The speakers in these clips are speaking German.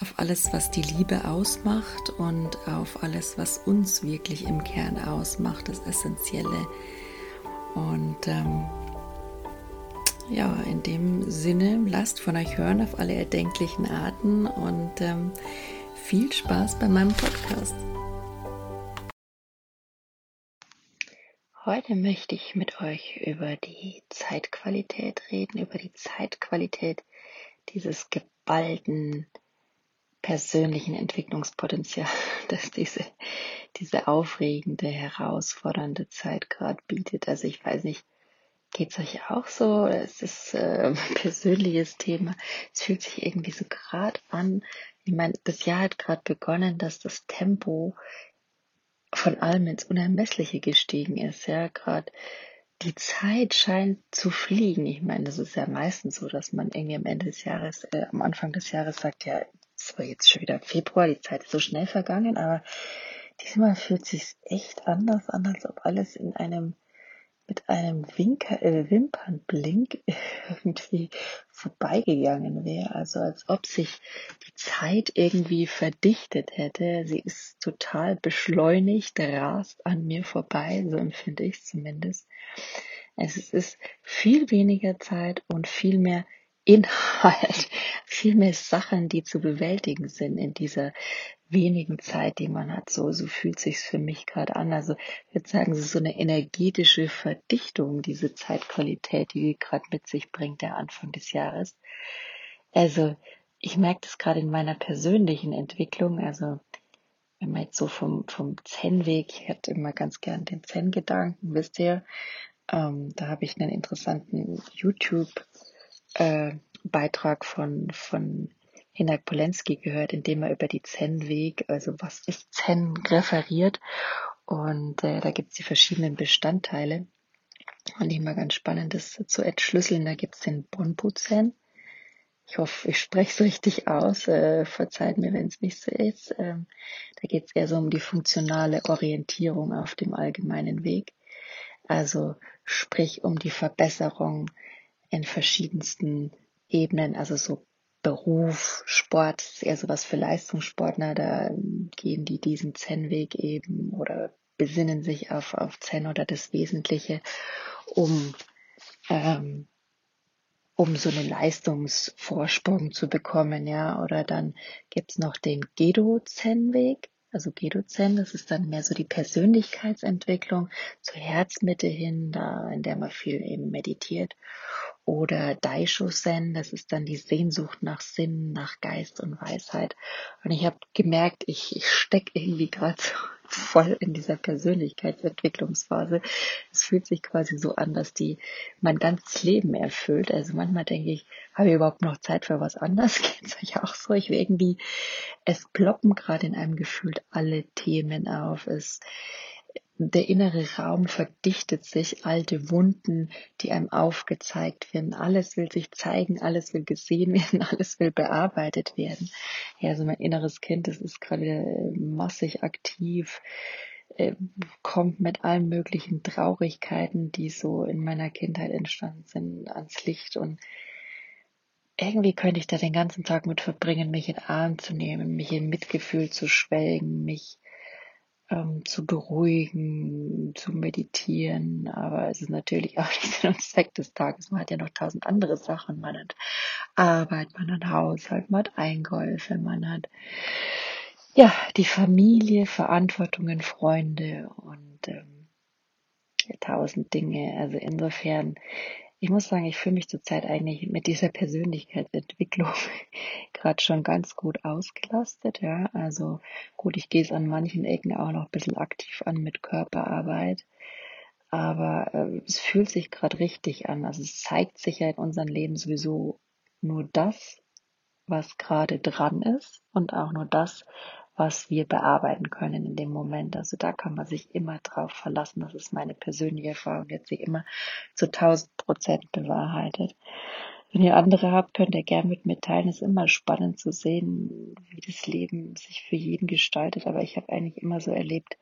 auf alles, was die Liebe ausmacht und auf alles, was uns wirklich im Kern ausmacht, das Essentielle. Und ähm, ja, in dem Sinne, lasst von euch hören auf alle erdenklichen Arten und ähm, viel Spaß bei meinem Podcast. Heute möchte ich mit euch über die Zeitqualität reden, über die Zeitqualität dieses geballten persönlichen Entwicklungspotenzial, das diese, diese aufregende, herausfordernde Zeit gerade bietet. Also ich weiß nicht, geht's euch auch so? Es ist äh, persönliches Thema. Es fühlt sich irgendwie so gerade an. Ich meine, das Jahr hat gerade begonnen, dass das Tempo von allem ins Unermessliche gestiegen ist. Ja, gerade die Zeit scheint zu fliegen. Ich meine, das ist ja meistens so, dass man irgendwie am Ende des Jahres, äh, am Anfang des Jahres sagt, ja, es war jetzt schon wieder Februar, die Zeit ist so schnell vergangen, aber diesmal fühlt sich echt anders an, als ob alles in einem mit einem Winker, äh, Wimpernblink irgendwie vorbeigegangen wäre. Also als ob sich die Zeit irgendwie verdichtet hätte. Sie ist total beschleunigt, rast an mir vorbei, so empfinde ich zumindest. Es ist viel weniger Zeit und viel mehr Inhalt, viel mehr Sachen, die zu bewältigen sind in dieser wenigen Zeit, die man hat. So, so fühlt sich's für mich gerade an. Also ich würde sagen, es ist so eine energetische Verdichtung, diese Zeitqualität, die gerade mit sich bringt, der Anfang des Jahres. Also ich merke das gerade in meiner persönlichen Entwicklung. Also wenn man jetzt so vom, vom Zen-Weg, ich hätte immer ganz gern den Zen-Gedanken, wisst ihr, ähm, da habe ich einen interessanten YouTube äh, Beitrag von, von Hinak Polenski gehört, in dem er über die Zen-Weg, also was ist Zen, referiert. Und äh, da gibt es die verschiedenen Bestandteile. Und ich mal ganz spannend, das zu entschlüsseln. Da gibt es den Bonpo Zen. Ich hoffe, ich spreche es richtig aus. Äh, verzeiht mir, wenn es nicht so ist. Ähm, da geht es eher so um die funktionale Orientierung auf dem allgemeinen Weg. Also sprich um die Verbesserung in verschiedensten Ebenen, also so Beruf, Sport, ist eher sowas für Leistungssportler, da gehen die diesen Zen-Weg eben oder besinnen sich auf, auf Zen oder das Wesentliche, um, ähm, um so einen Leistungsvorsprung zu bekommen, ja, oder dann gibt's noch den Gedo-Zen-Weg, also Gedo-Zen, das ist dann mehr so die Persönlichkeitsentwicklung zur Herzmitte hin, da in der man viel eben meditiert oder Daisho-Zen, das ist dann die Sehnsucht nach Sinn, nach Geist und Weisheit. Und ich habe gemerkt, ich, ich stecke irgendwie gerade so voll in dieser Persönlichkeitsentwicklungsphase. Es fühlt sich quasi so an, dass die mein ganzes Leben erfüllt. Also manchmal denke ich, habe ich überhaupt noch Zeit für was anderes? Geht es euch auch so? Ich irgendwie, es ploppen gerade in einem gefühlt alle Themen auf. Es der innere Raum verdichtet sich, alte Wunden, die einem aufgezeigt werden. Alles will sich zeigen, alles will gesehen werden, alles will bearbeitet werden. Ja, also mein inneres Kind, das ist gerade massig aktiv, äh, kommt mit allen möglichen Traurigkeiten, die so in meiner Kindheit entstanden sind, ans Licht und irgendwie könnte ich da den ganzen Tag mit verbringen, mich in Arm zu nehmen, mich in Mitgefühl zu schwelgen, mich ähm, zu beruhigen, zu meditieren. Aber es ist natürlich auch nicht Sinn und Zweck des Tages. Man hat ja noch tausend andere Sachen. Man hat Arbeit, man hat Haushalt, man hat Einkäufe, man hat ja die Familie, Verantwortungen, Freunde und ähm, tausend Dinge. Also insofern ich muss sagen, ich fühle mich zurzeit eigentlich mit dieser Persönlichkeitsentwicklung gerade schon ganz gut ausgelastet. Ja, also gut, ich gehe es an manchen Ecken auch noch ein bisschen aktiv an mit Körperarbeit. Aber äh, es fühlt sich gerade richtig an. Also es zeigt sich ja in unserem Leben sowieso nur das, was gerade dran ist und auch nur das, was wir bearbeiten können in dem Moment. Also da kann man sich immer drauf verlassen. Das ist meine persönliche Erfahrung, jetzt sich immer zu 1000 Prozent bewahrheitet. Wenn ihr andere habt, könnt ihr gerne mit mir teilen. Es ist immer spannend zu sehen, wie das Leben sich für jeden gestaltet. Aber ich habe eigentlich immer so erlebt,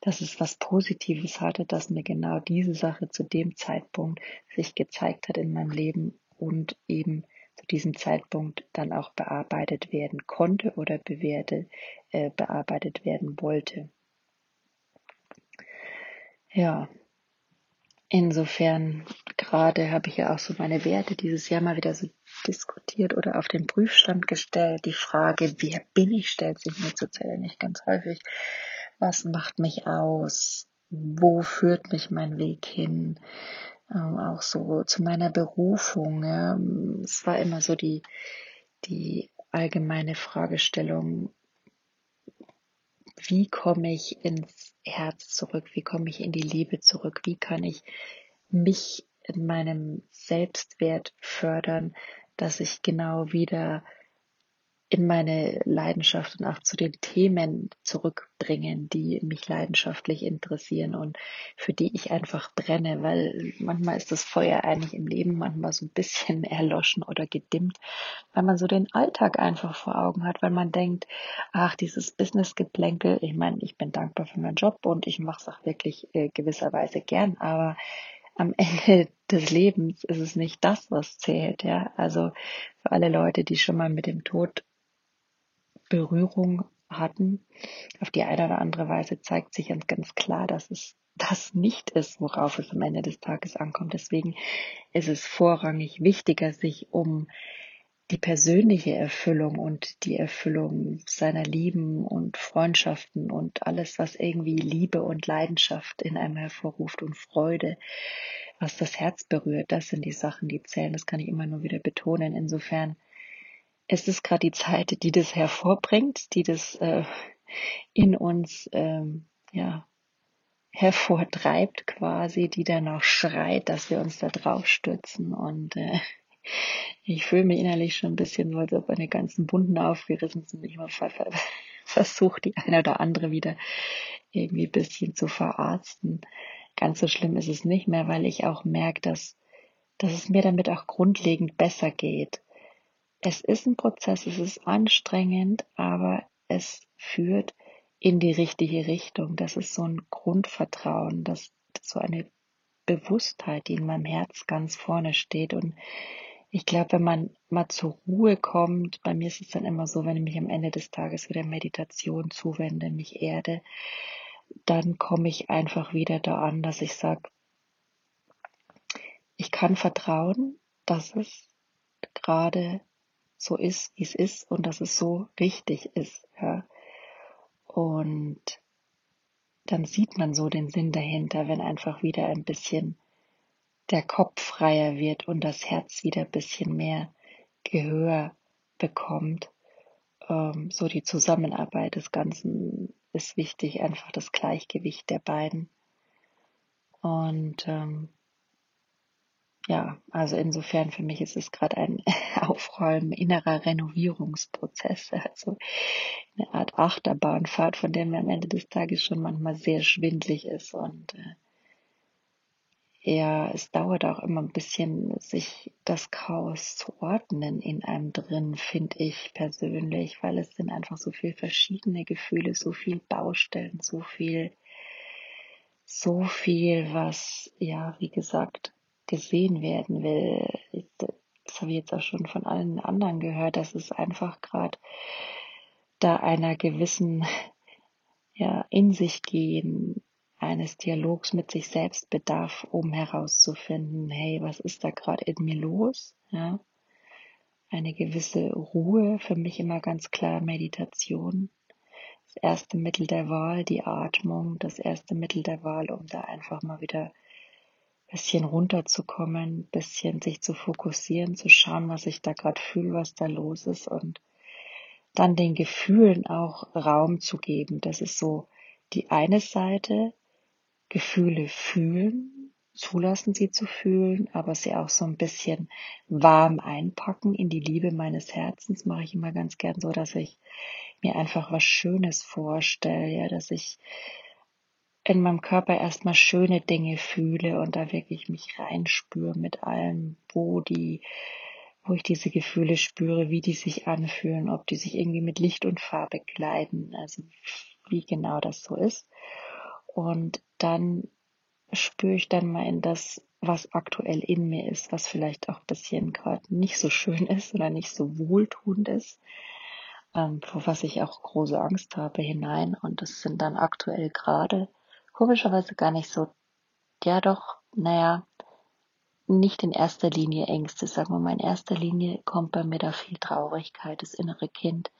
dass es was Positives hatte, dass mir genau diese Sache zu dem Zeitpunkt sich gezeigt hat in meinem Leben und eben zu diesem Zeitpunkt dann auch bearbeitet werden konnte oder bewerte, äh, bearbeitet werden wollte. Ja, insofern gerade habe ich ja auch so meine Werte dieses Jahr mal wieder so diskutiert oder auf den Prüfstand gestellt. Die Frage, wer bin ich, stellt sich mir zurzeit nicht ganz häufig. Was macht mich aus? Wo führt mich mein Weg hin? ähm, auch so zu meiner Berufung. Ja. Es war immer so die, die allgemeine Fragestellung, wie komme ich ins Herz zurück, wie komme ich in die Liebe zurück, wie kann ich mich in meinem Selbstwert fördern, dass ich genau wieder in meine Leidenschaft und auch zu den Themen zurückbringen, die mich leidenschaftlich interessieren und für die ich einfach brenne, weil manchmal ist das Feuer eigentlich im Leben manchmal so ein bisschen erloschen oder gedimmt, weil man so den Alltag einfach vor Augen hat, weil man denkt, ach, dieses Business-Geplänkel, ich meine, ich bin dankbar für meinen Job und ich mache es auch wirklich äh, gewisserweise gern, aber am Ende des Lebens ist es nicht das, was zählt, ja. Also für alle Leute, die schon mal mit dem Tod Berührung hatten. Auf die eine oder andere Weise zeigt sich ganz, ganz klar, dass es das nicht ist, worauf es am Ende des Tages ankommt. Deswegen ist es vorrangig wichtiger, sich um die persönliche Erfüllung und die Erfüllung seiner Lieben und Freundschaften und alles, was irgendwie Liebe und Leidenschaft in einem hervorruft und Freude, was das Herz berührt, das sind die Sachen, die zählen. Das kann ich immer nur wieder betonen. Insofern es ist gerade die Zeit, die das hervorbringt, die das äh, in uns ähm, ja, hervortreibt quasi, die danach schreit, dass wir uns da drauf stürzen. Und äh, ich fühle mich innerlich schon ein bisschen so, als ob meine ganzen Wunden aufgerissen sind. Ich versuche, die eine oder andere wieder irgendwie ein bisschen zu verarzten. Ganz so schlimm ist es nicht mehr, weil ich auch merke, dass, dass es mir damit auch grundlegend besser geht es ist ein Prozess, es ist anstrengend, aber es führt in die richtige Richtung. Das ist so ein Grundvertrauen, das, so eine Bewusstheit, die in meinem Herz ganz vorne steht. Und ich glaube, wenn man mal zur Ruhe kommt, bei mir ist es dann immer so, wenn ich mich am Ende des Tages wieder Meditation zuwende, mich erde, dann komme ich einfach wieder da an, dass ich sage, ich kann vertrauen, dass es gerade so ist, wie es ist und dass es so richtig ist. Ja. Und dann sieht man so den Sinn dahinter, wenn einfach wieder ein bisschen der Kopf freier wird und das Herz wieder ein bisschen mehr Gehör bekommt. Ähm, so die Zusammenarbeit des Ganzen ist wichtig, einfach das Gleichgewicht der beiden. Und ähm, ja, also insofern für mich ist es gerade ein Aufräumen, innerer Renovierungsprozess, also eine Art Achterbahnfahrt, von der mir am Ende des Tages schon manchmal sehr schwindlig ist und äh, ja, es dauert auch immer ein bisschen, sich das Chaos zu ordnen in einem drin, finde ich persönlich, weil es sind einfach so viel verschiedene Gefühle, so viel Baustellen, so viel, so viel, was, ja, wie gesagt, gesehen werden will. Das habe ich jetzt auch schon von allen anderen gehört, dass es einfach gerade da einer gewissen ja, in sich gehen, eines Dialogs mit sich selbst bedarf, um herauszufinden, hey, was ist da gerade in mir los? Ja? Eine gewisse Ruhe, für mich immer ganz klar Meditation. Das erste Mittel der Wahl, die Atmung, das erste Mittel der Wahl, um da einfach mal wieder bisschen runterzukommen, bisschen sich zu fokussieren, zu schauen, was ich da gerade fühle, was da los ist und dann den Gefühlen auch Raum zu geben. Das ist so die eine Seite, Gefühle fühlen, zulassen sie zu fühlen, aber sie auch so ein bisschen warm einpacken in die Liebe meines Herzens, mache ich immer ganz gern so, dass ich mir einfach was Schönes vorstelle, ja, dass ich in meinem Körper erstmal schöne Dinge fühle und da wirklich mich reinspüre mit allem, wo die, wo ich diese Gefühle spüre, wie die sich anfühlen, ob die sich irgendwie mit Licht und Farbe kleiden, also wie genau das so ist. Und dann spüre ich dann mal in das, was aktuell in mir ist, was vielleicht auch ein bisschen gerade nicht so schön ist oder nicht so wohltuend ist, ähm, vor was ich auch große Angst habe hinein. Und das sind dann aktuell gerade komischerweise gar nicht so, ja doch, naja, nicht in erster Linie Ängste, sagen wir mal. In erster Linie kommt bei mir da viel Traurigkeit. Das innere Kind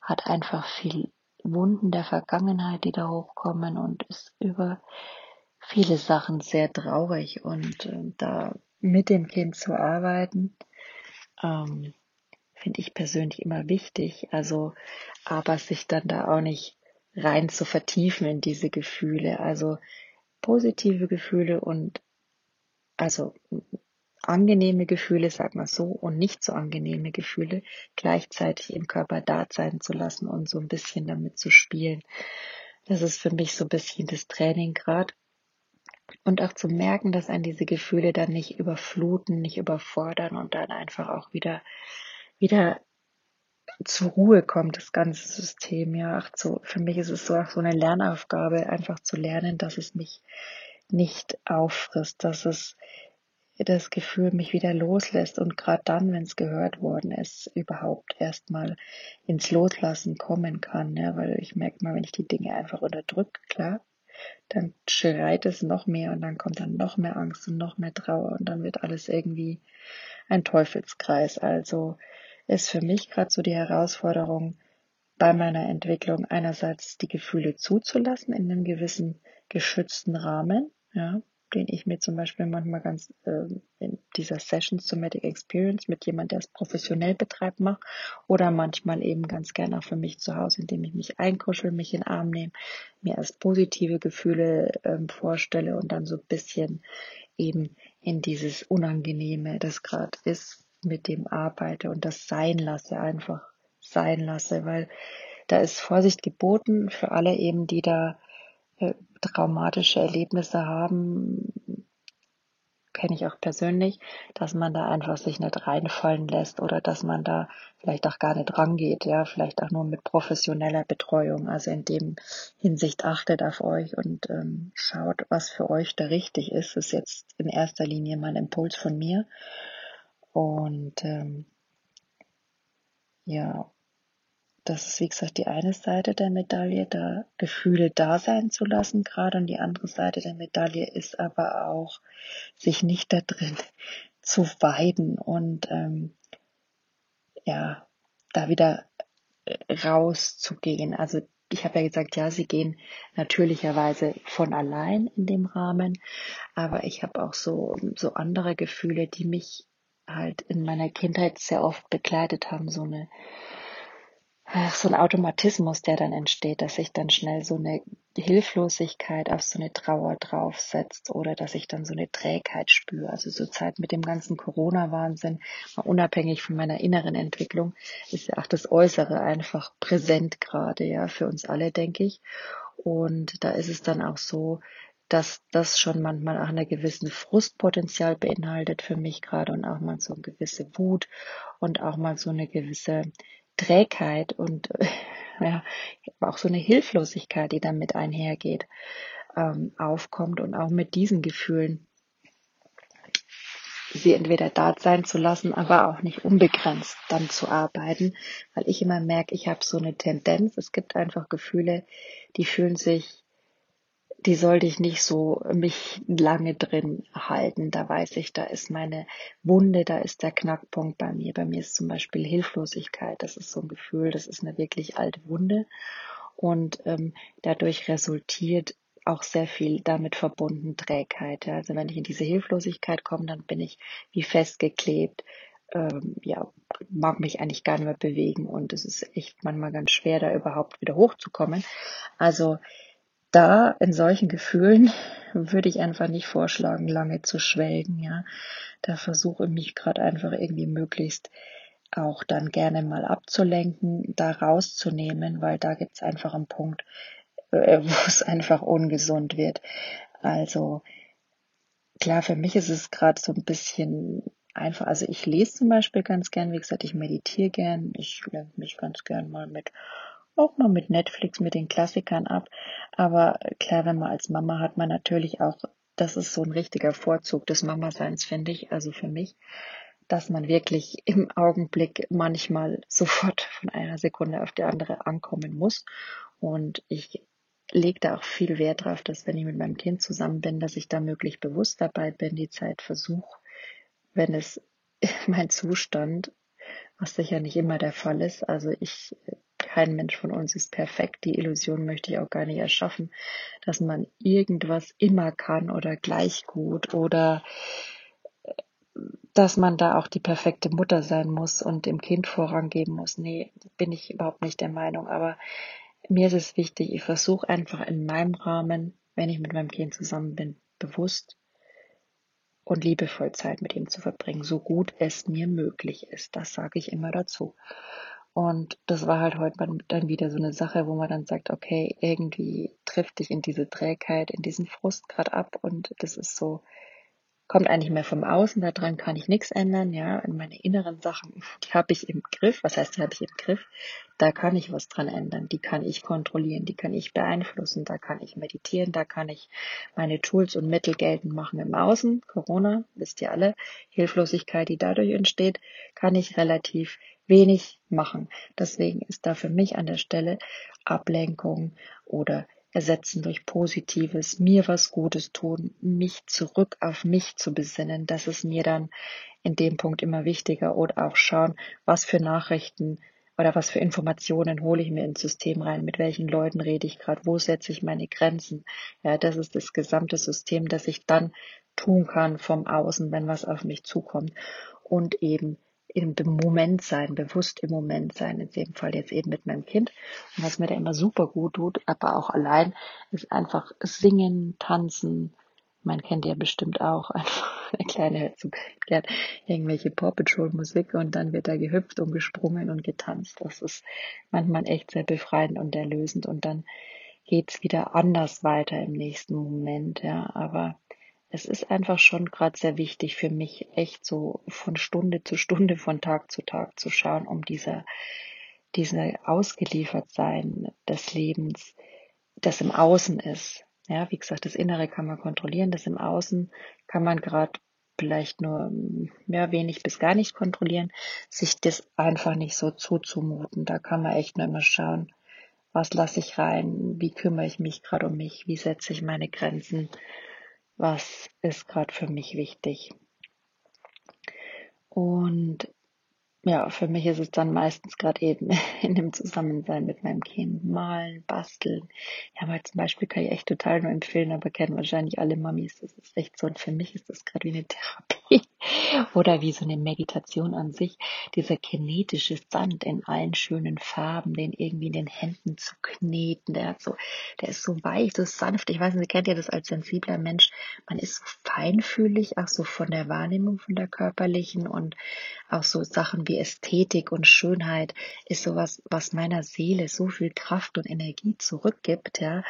hat einfach viel Wunden der Vergangenheit, die da hochkommen und ist über viele Sachen sehr traurig und äh, da mit dem Kind zu arbeiten, ähm, finde ich persönlich immer wichtig. Also, aber sich dann da auch nicht rein zu vertiefen in diese Gefühle. Also positive Gefühle und also angenehme Gefühle, sag mal so, und nicht so angenehme Gefühle gleichzeitig im Körper da sein zu lassen und so ein bisschen damit zu spielen. Das ist für mich so ein bisschen das Training gerade. Und auch zu merken, dass einen diese Gefühle dann nicht überfluten, nicht überfordern und dann einfach auch wieder, wieder zur Ruhe kommt, das ganze System. Ja, ach so, für mich ist es so so eine Lernaufgabe, einfach zu lernen, dass es mich nicht auffrisst, dass es das Gefühl mich wieder loslässt und gerade dann, wenn es gehört worden ist, überhaupt erstmal ins Loslassen kommen kann. Ja, weil ich merke mal, wenn ich die Dinge einfach unterdrücke, klar, dann schreit es noch mehr und dann kommt dann noch mehr Angst und noch mehr Trauer und dann wird alles irgendwie ein Teufelskreis. Also ist für mich gerade so die Herausforderung bei meiner Entwicklung einerseits die Gefühle zuzulassen in einem gewissen geschützten Rahmen, ja, den ich mir zum Beispiel manchmal ganz äh, in dieser Session Somatic Experience mit jemand, der es professionell betreibt, mache oder manchmal eben ganz gerne auch für mich zu Hause, indem ich mich einkuschel, mich in den Arm nehme, mir erst positive Gefühle ähm, vorstelle und dann so ein bisschen eben in dieses Unangenehme, das gerade ist, mit dem arbeite und das sein lasse, einfach sein lasse, weil da ist Vorsicht geboten für alle eben, die da äh, traumatische Erlebnisse haben, kenne ich auch persönlich, dass man da einfach sich nicht reinfallen lässt oder dass man da vielleicht auch gar nicht rangeht, ja, vielleicht auch nur mit professioneller Betreuung. Also in dem Hinsicht achtet auf euch und ähm, schaut, was für euch da richtig ist. Das ist jetzt in erster Linie mein Impuls von mir. Und ähm, ja, das ist wie gesagt die eine Seite der Medaille, da Gefühle da sein zu lassen gerade und die andere Seite der Medaille ist aber auch, sich nicht da drin zu weiden und ähm, ja, da wieder äh, rauszugehen. Also ich habe ja gesagt, ja, sie gehen natürlicherweise von allein in dem Rahmen, aber ich habe auch so, so andere Gefühle, die mich halt in meiner Kindheit sehr oft begleitet haben, so eine ach, so ein Automatismus, der dann entsteht, dass sich dann schnell so eine Hilflosigkeit auf so eine Trauer draufsetzt oder dass ich dann so eine Trägheit spüre. Also zur Zeit mit dem ganzen Corona-Wahnsinn, unabhängig von meiner inneren Entwicklung, ist ja auch das Äußere einfach präsent gerade, ja, für uns alle, denke ich. Und da ist es dann auch so, dass das schon manchmal auch eine gewissen Frustpotenzial beinhaltet für mich gerade und auch mal so eine gewisse Wut und auch mal so eine gewisse Trägheit und ja, auch so eine Hilflosigkeit, die damit einhergeht, ähm, aufkommt und auch mit diesen Gefühlen sie entweder da sein zu lassen, aber auch nicht unbegrenzt dann zu arbeiten, weil ich immer merke, ich habe so eine Tendenz, es gibt einfach Gefühle, die fühlen sich die sollte ich nicht so mich lange drin halten. Da weiß ich, da ist meine Wunde, da ist der Knackpunkt bei mir. Bei mir ist zum Beispiel Hilflosigkeit. Das ist so ein Gefühl, das ist eine wirklich alte Wunde. Und ähm, dadurch resultiert auch sehr viel damit verbunden Trägheit. Also wenn ich in diese Hilflosigkeit komme, dann bin ich wie festgeklebt. Ähm, ja, mag mich eigentlich gar nicht mehr bewegen und es ist echt manchmal ganz schwer, da überhaupt wieder hochzukommen. Also da in solchen Gefühlen würde ich einfach nicht vorschlagen, lange zu schwelgen, ja. Da versuche ich mich gerade einfach irgendwie möglichst auch dann gerne mal abzulenken, da rauszunehmen, weil da gibt's einfach einen Punkt, äh, wo es einfach ungesund wird. Also klar, für mich ist es gerade so ein bisschen einfach, also ich lese zum Beispiel ganz gern, wie gesagt, ich meditiere gern, ich lenke mich ganz gern mal mit auch mal mit Netflix, mit den Klassikern ab. Aber klar, wenn man als Mama hat man natürlich auch, das ist so ein richtiger Vorzug des Mama-Seins, finde ich, also für mich, dass man wirklich im Augenblick manchmal sofort von einer Sekunde auf die andere ankommen muss. Und ich lege da auch viel Wert drauf, dass wenn ich mit meinem Kind zusammen bin, dass ich da möglichst bewusst dabei bin, die Zeit versuche, wenn es mein Zustand, was sicher nicht immer der Fall ist, also ich kein Mensch von uns ist perfekt. Die Illusion möchte ich auch gar nicht erschaffen, dass man irgendwas immer kann oder gleich gut oder äh, dass man da auch die perfekte Mutter sein muss und dem Kind Vorrang geben muss. Nee, bin ich überhaupt nicht der Meinung. Aber mir ist es wichtig, ich versuche einfach in meinem Rahmen, wenn ich mit meinem Kind zusammen bin, bewusst und liebevoll Zeit mit ihm zu verbringen, so gut es mir möglich ist. Das sage ich immer dazu. Und das war halt heute dann wieder so eine Sache, wo man dann sagt, okay, irgendwie trifft dich in diese Trägheit, in diesen Frust gerade ab und das ist so, kommt eigentlich mehr vom Außen, daran kann ich nichts ändern, ja, in meine inneren Sachen, die habe ich im Griff, was heißt, die habe ich im Griff, da kann ich was dran ändern, die kann ich kontrollieren, die kann ich beeinflussen, da kann ich meditieren, da kann ich meine Tools und Mittel geltend machen. Im Außen, Corona, wisst ihr alle, Hilflosigkeit, die dadurch entsteht, kann ich relativ wenig machen. Deswegen ist da für mich an der Stelle Ablenkung oder ersetzen durch Positives, mir was Gutes tun, mich zurück auf mich zu besinnen. Das ist mir dann in dem Punkt immer wichtiger oder auch schauen, was für Nachrichten oder was für Informationen hole ich mir ins System rein, mit welchen Leuten rede ich gerade, wo setze ich meine Grenzen. Ja, das ist das gesamte System, das ich dann tun kann vom Außen, wenn was auf mich zukommt und eben im Moment sein, bewusst im Moment sein, in dem Fall jetzt eben mit meinem Kind. Und was mir da immer super gut tut, aber auch allein, ist einfach singen, tanzen. Man kennt ja bestimmt auch einfach, der Kleine hört so gern irgendwelche Paw Patrol Musik und dann wird da gehüpft und gesprungen und getanzt. Das ist manchmal echt sehr befreiend und erlösend und dann geht's wieder anders weiter im nächsten Moment, ja, aber es ist einfach schon gerade sehr wichtig für mich, echt so von Stunde zu Stunde, von Tag zu Tag zu schauen, um dieser, diese Ausgeliefertsein des Lebens, das im Außen ist. Ja, wie gesagt, das Innere kann man kontrollieren, das im Außen kann man gerade vielleicht nur mehr wenig bis gar nicht kontrollieren, sich das einfach nicht so zuzumuten. Da kann man echt nur immer schauen, was lasse ich rein, wie kümmere ich mich gerade um mich, wie setze ich meine Grenzen was ist gerade für mich wichtig. Und ja, für mich ist es dann meistens gerade eben in dem Zusammensein mit meinem Kind malen, basteln. Ja, mal zum Beispiel kann ich echt total nur empfehlen, aber kennen wahrscheinlich alle Mamis. Das ist echt so. Und für mich ist das gerade wie eine Therapie. Oder wie so eine Meditation an sich, dieser kinetische Sand in allen schönen Farben, den irgendwie in den Händen zu kneten, der hat so, der ist so weich, so sanft. Ich weiß nicht, kennt ihr das als sensibler Mensch? Man ist so feinfühlig, auch so von der Wahrnehmung, von der körperlichen und auch so Sachen wie Ästhetik und Schönheit ist sowas, was meiner Seele so viel Kraft und Energie zurückgibt, ja.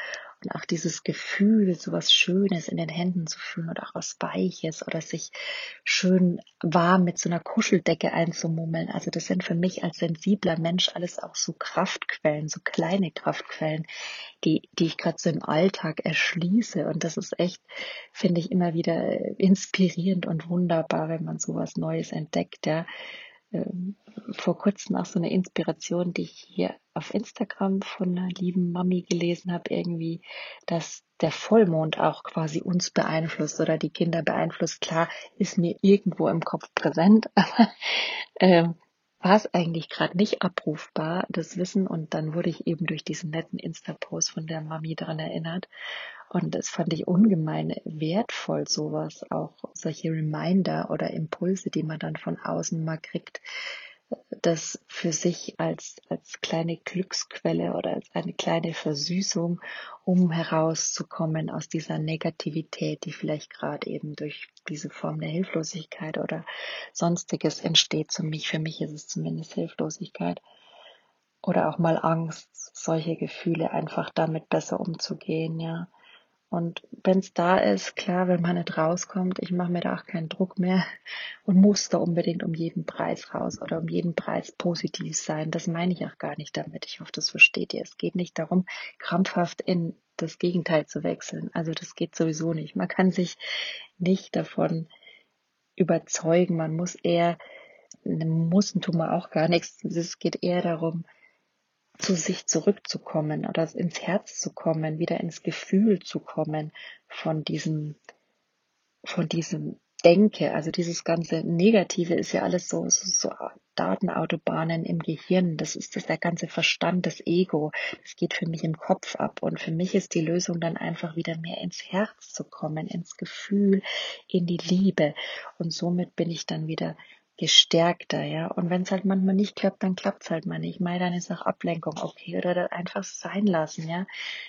Und auch dieses Gefühl, so was Schönes in den Händen zu fühlen oder auch was Weiches oder sich schön warm mit so einer Kuscheldecke einzumummeln. Also das sind für mich als sensibler Mensch alles auch so Kraftquellen, so kleine Kraftquellen, die, die ich gerade so im Alltag erschließe. Und das ist echt, finde ich, immer wieder inspirierend und wunderbar, wenn man sowas Neues entdeckt, ja vor kurzem auch so eine Inspiration, die ich hier auf Instagram von einer lieben Mami gelesen habe, irgendwie, dass der Vollmond auch quasi uns beeinflusst oder die Kinder beeinflusst. Klar, ist mir irgendwo im Kopf präsent, aber ähm, war es eigentlich gerade nicht abrufbar, das Wissen. Und dann wurde ich eben durch diesen netten Insta-Post von der Mami daran erinnert. Und das fand ich ungemein wertvoll, sowas, auch solche Reminder oder Impulse, die man dann von außen mal kriegt, das für sich als, als kleine Glücksquelle oder als eine kleine Versüßung, um herauszukommen aus dieser Negativität, die vielleicht gerade eben durch diese Form der Hilflosigkeit oder sonstiges entsteht. Für mich, für mich ist es zumindest Hilflosigkeit oder auch mal Angst, solche Gefühle einfach damit besser umzugehen, ja. Und wenn es da ist, klar, wenn man nicht rauskommt, ich mache mir da auch keinen Druck mehr und muss da unbedingt um jeden Preis raus oder um jeden Preis positiv sein. Das meine ich auch gar nicht damit. Ich hoffe, das versteht ihr. Es geht nicht darum, krampfhaft in das Gegenteil zu wechseln. Also das geht sowieso nicht. Man kann sich nicht davon überzeugen. Man muss eher, muss tun wir auch gar nichts. Es geht eher darum, zu sich zurückzukommen oder ins Herz zu kommen, wieder ins Gefühl zu kommen von diesem, von diesem Denke. Also dieses ganze Negative ist ja alles so, so, so Datenautobahnen im Gehirn. Das ist das der ganze Verstand, das Ego. Das geht für mich im Kopf ab. Und für mich ist die Lösung dann einfach wieder mehr ins Herz zu kommen, ins Gefühl, in die Liebe. Und somit bin ich dann wieder gestärkter, ja. Und wenn es halt manchmal nicht klappt, dann klappt's halt mal nicht. Mal dann ist auch Ablenkung okay oder dann einfach sein lassen, ja.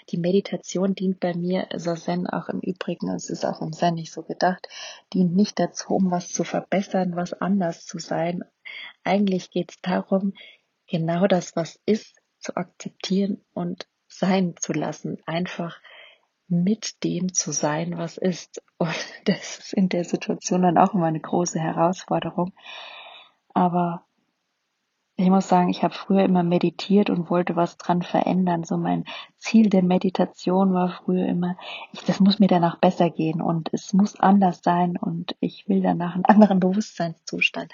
Die Meditation dient bei mir, also Zen auch im Übrigen, es ist auch im Zen nicht so gedacht, dient nicht dazu, um was zu verbessern, was anders zu sein. Eigentlich geht's darum, genau das, was ist, zu akzeptieren und sein zu lassen. Einfach mit dem zu sein, was ist. Und das ist in der Situation dann auch immer eine große Herausforderung. Aber ich muss sagen, ich habe früher immer meditiert und wollte was dran verändern. So mein Ziel der Meditation war früher immer, ich, das muss mir danach besser gehen und es muss anders sein und ich will danach einen anderen Bewusstseinszustand.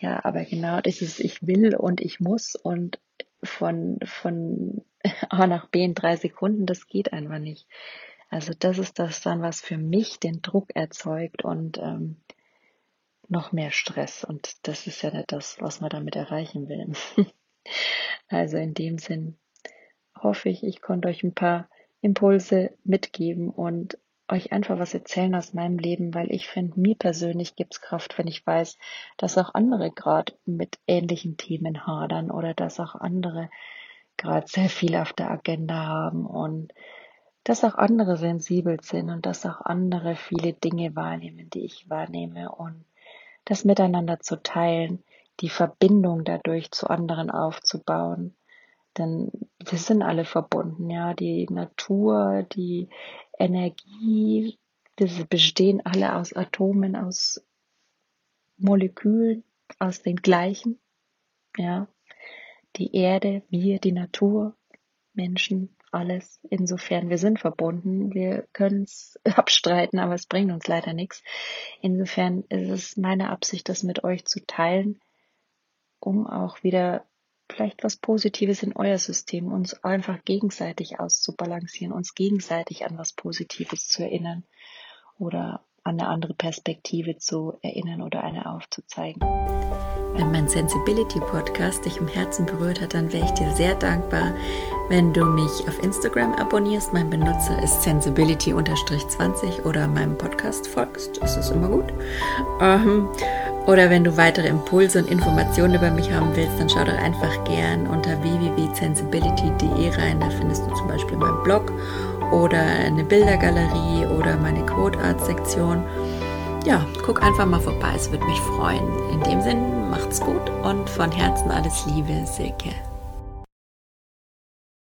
Ja, aber genau dieses ich will und ich muss und von, von A nach B in drei Sekunden, das geht einfach nicht. Also das ist das dann, was für mich den Druck erzeugt und ähm, noch mehr Stress. Und das ist ja nicht das, was man damit erreichen will. also in dem Sinn hoffe ich, ich konnte euch ein paar Impulse mitgeben und euch einfach was erzählen aus meinem Leben, weil ich finde, mir persönlich gibt es Kraft, wenn ich weiß, dass auch andere gerade mit ähnlichen Themen hadern oder dass auch andere gerade sehr viel auf der Agenda haben und dass auch andere sensibel sind und dass auch andere viele Dinge wahrnehmen, die ich wahrnehme und das miteinander zu teilen, die Verbindung dadurch zu anderen aufzubauen. Denn wir sind alle verbunden, ja, die Natur, die Energie, wir bestehen alle aus Atomen, aus Molekülen, aus den gleichen, ja. Die Erde, wir, die Natur, Menschen, alles. Insofern, wir sind verbunden, wir können es abstreiten, aber es bringt uns leider nichts. Insofern ist es meine Absicht, das mit euch zu teilen, um auch wieder vielleicht was Positives in euer System, uns einfach gegenseitig auszubalancieren, uns gegenseitig an was Positives zu erinnern oder an eine andere Perspektive zu erinnern oder eine aufzuzeigen. Wenn mein Sensibility Podcast dich im Herzen berührt hat, dann wäre ich dir sehr dankbar, wenn du mich auf Instagram abonnierst. Mein Benutzer ist sensibility-20 oder meinem Podcast folgst. Das ist immer gut. Ähm, oder wenn du weitere Impulse und Informationen über mich haben willst, dann schau doch einfach gern unter www.sensibility.de rein. Da findest du zum Beispiel meinen Blog oder eine Bildergalerie oder meine Quote Art Sektion. Ja, guck einfach mal vorbei, es würde mich freuen. In dem Sinn, macht's gut und von Herzen alles Liebe, Silke.